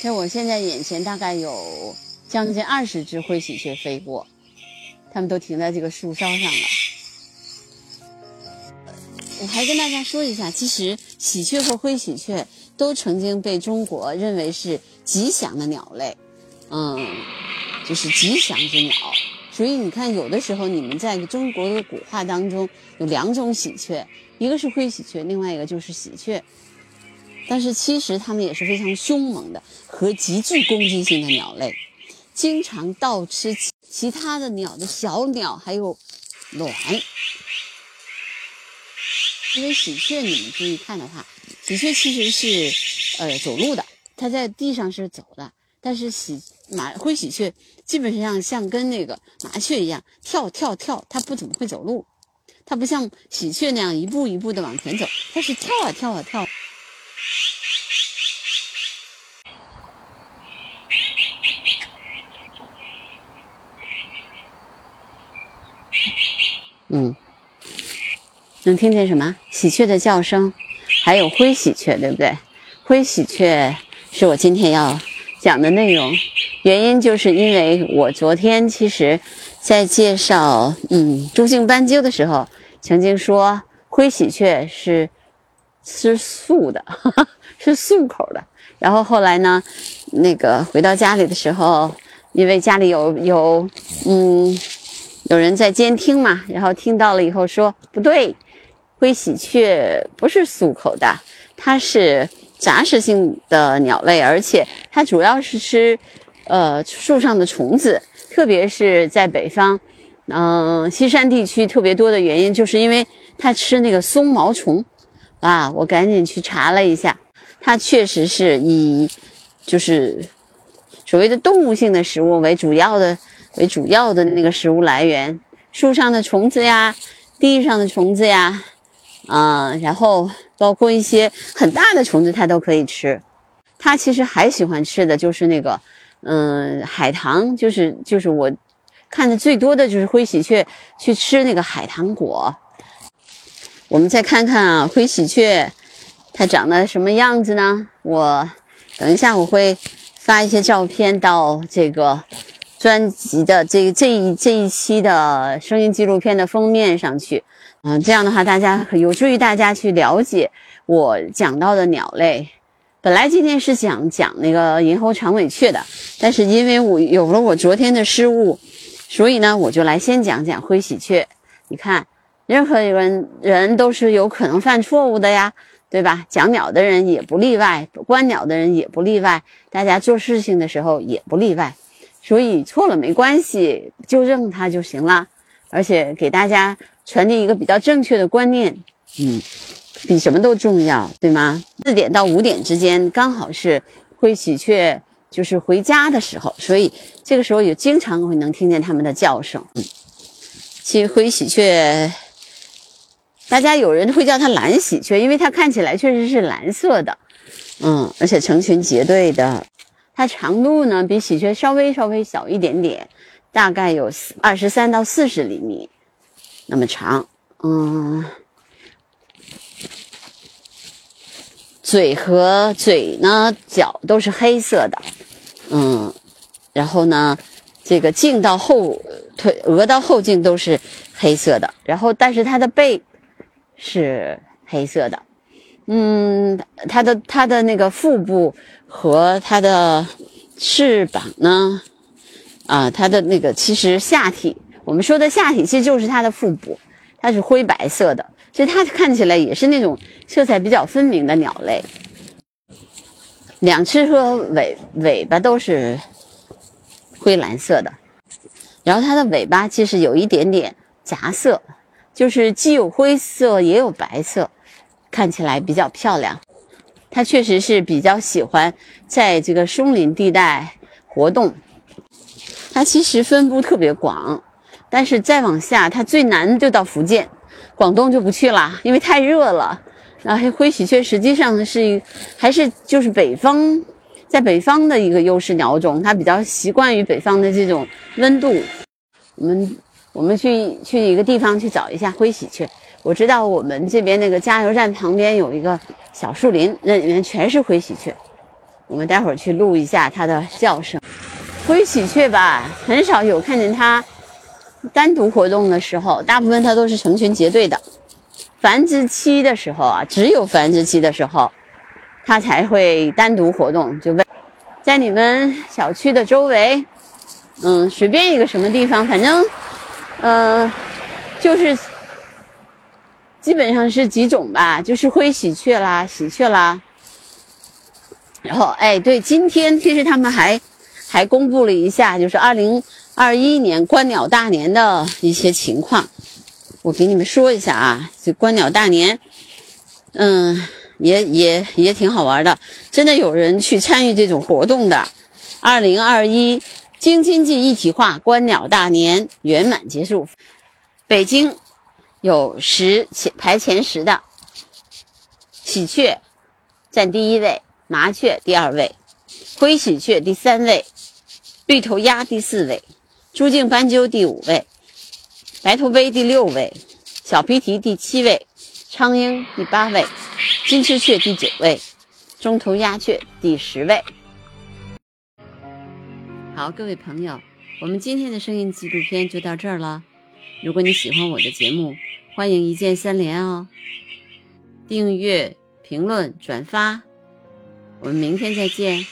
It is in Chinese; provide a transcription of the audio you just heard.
在我现在眼前大概有将近二十只灰喜鹊飞过，它们都停在这个树梢上了。我还跟大家说一下，其实喜鹊和灰喜鹊都曾经被中国认为是吉祥的鸟类，嗯，就是吉祥之鸟。所以你看，有的时候你们在中国的古画当中有两种喜鹊，一个是灰喜鹊，另外一个就是喜鹊。但是其实它们也是非常凶猛的和极具攻击性的鸟类，经常盗吃其他的鸟的小鸟还有卵。因为喜鹊，你们注意看的话，喜鹊其实是呃走路的，它在地上是走的，但是喜马灰喜鹊基本上像跟那个麻雀一样跳跳跳，它不怎么会走路，它不像喜鹊那样一步一步的往前走，它是跳啊跳啊跳。嗯，能听见什么？喜鹊的叫声，还有灰喜鹊，对不对？灰喜鹊是我今天要讲的内容，原因就是因为我昨天其实，在介绍嗯中性斑鸠的时候，曾经说灰喜鹊是吃素的，是素口的。然后后来呢，那个回到家里的时候，因为家里有有嗯。有人在监听嘛，然后听到了以后说不对，灰喜鹊不是素口的，它是杂食性的鸟类，而且它主要是吃，呃树上的虫子，特别是在北方，嗯西山地区特别多的原因，就是因为它吃那个松毛虫，啊，我赶紧去查了一下，它确实是以就是所谓的动物性的食物为主要的。为主要的那个食物来源，树上的虫子呀，地上的虫子呀，啊，然后包括一些很大的虫子，它都可以吃。它其实还喜欢吃的就是那个，嗯，海棠，就是就是我看的最多的就是灰喜鹊去吃那个海棠果。我们再看看啊，灰喜鹊它长得什么样子呢？我等一下我会发一些照片到这个。专辑的这这一这一期的声音纪录片的封面上去，嗯，这样的话大家有助于大家去了解我讲到的鸟类。本来今天是想讲那个银喉长尾雀的，但是因为我有了我昨天的失误，所以呢，我就来先讲讲灰喜鹊。你看，任何人人都是有可能犯错误的呀，对吧？讲鸟的人也不例外，观鸟的人也不例外，大家做事情的时候也不例外。所以错了没关系，纠正它就行了，而且给大家传递一个比较正确的观念，嗯，比什么都重要，对吗？四点到五点之间刚好是灰喜鹊就是回家的时候，所以这个时候也经常会能听见它们的叫声。嗯，其实灰喜鹊，大家有人会叫它蓝喜鹊，因为它看起来确实是蓝色的，嗯，而且成群结队的。它长度呢比喜鹊稍微稍微小一点点，大概有二十三到四十厘米那么长。嗯，嘴和嘴呢脚都是黑色的。嗯，然后呢，这个颈到后腿额到后颈都是黑色的。然后，但是它的背是黑色的。嗯，它的它的那个腹部。和它的翅膀呢？啊，它的那个其实下体，我们说的下体其实就是它的腹部，它是灰白色的，所以它看起来也是那种色彩比较分明的鸟类。两翅和尾尾巴都是灰蓝色的，然后它的尾巴其实有一点点杂色，就是既有灰色也有白色，看起来比较漂亮。它确实是比较喜欢在这个松林地带活动。它其实分布特别广，但是再往下，它最南就到福建，广东就不去了，因为太热了。然后灰喜鹊实际上是一还是就是北方，在北方的一个优势鸟种，它比较习惯于北方的这种温度。我们我们去去一个地方去找一下灰喜鹊。我知道我们这边那个加油站旁边有一个小树林，那里面全是灰喜鹊。我们待会儿去录一下它的叫声。灰喜鹊吧，很少有看见它单独活动的时候，大部分它都是成群结队的。繁殖期的时候啊，只有繁殖期的时候，它才会单独活动。就问，在你们小区的周围，嗯，随便一个什么地方，反正，呃，就是基本上是几种吧，就是灰喜鹊啦、喜鹊啦。然后，哎，对，今天其实他们还还公布了一下，就是二零二一年观鸟大年的一些情况。我给你们说一下啊，这观鸟大年，嗯，也也也挺好玩的，真的有人去参与这种活动的。二零二一京津冀一体化观鸟大年圆满结束，北京有十前排前十的喜鹊占第一位，麻雀第二位，灰喜鹊第三位，绿头鸭第四位，朱颈斑鸠第五位。白头鹎第六位，小皮蹄第七位，苍鹰第八位，金翅雀第九位，中头鸦雀第十位。好，各位朋友，我们今天的声音纪录片就到这儿了。如果你喜欢我的节目欢迎一键三连哦。订阅评论转发。我们明天再见。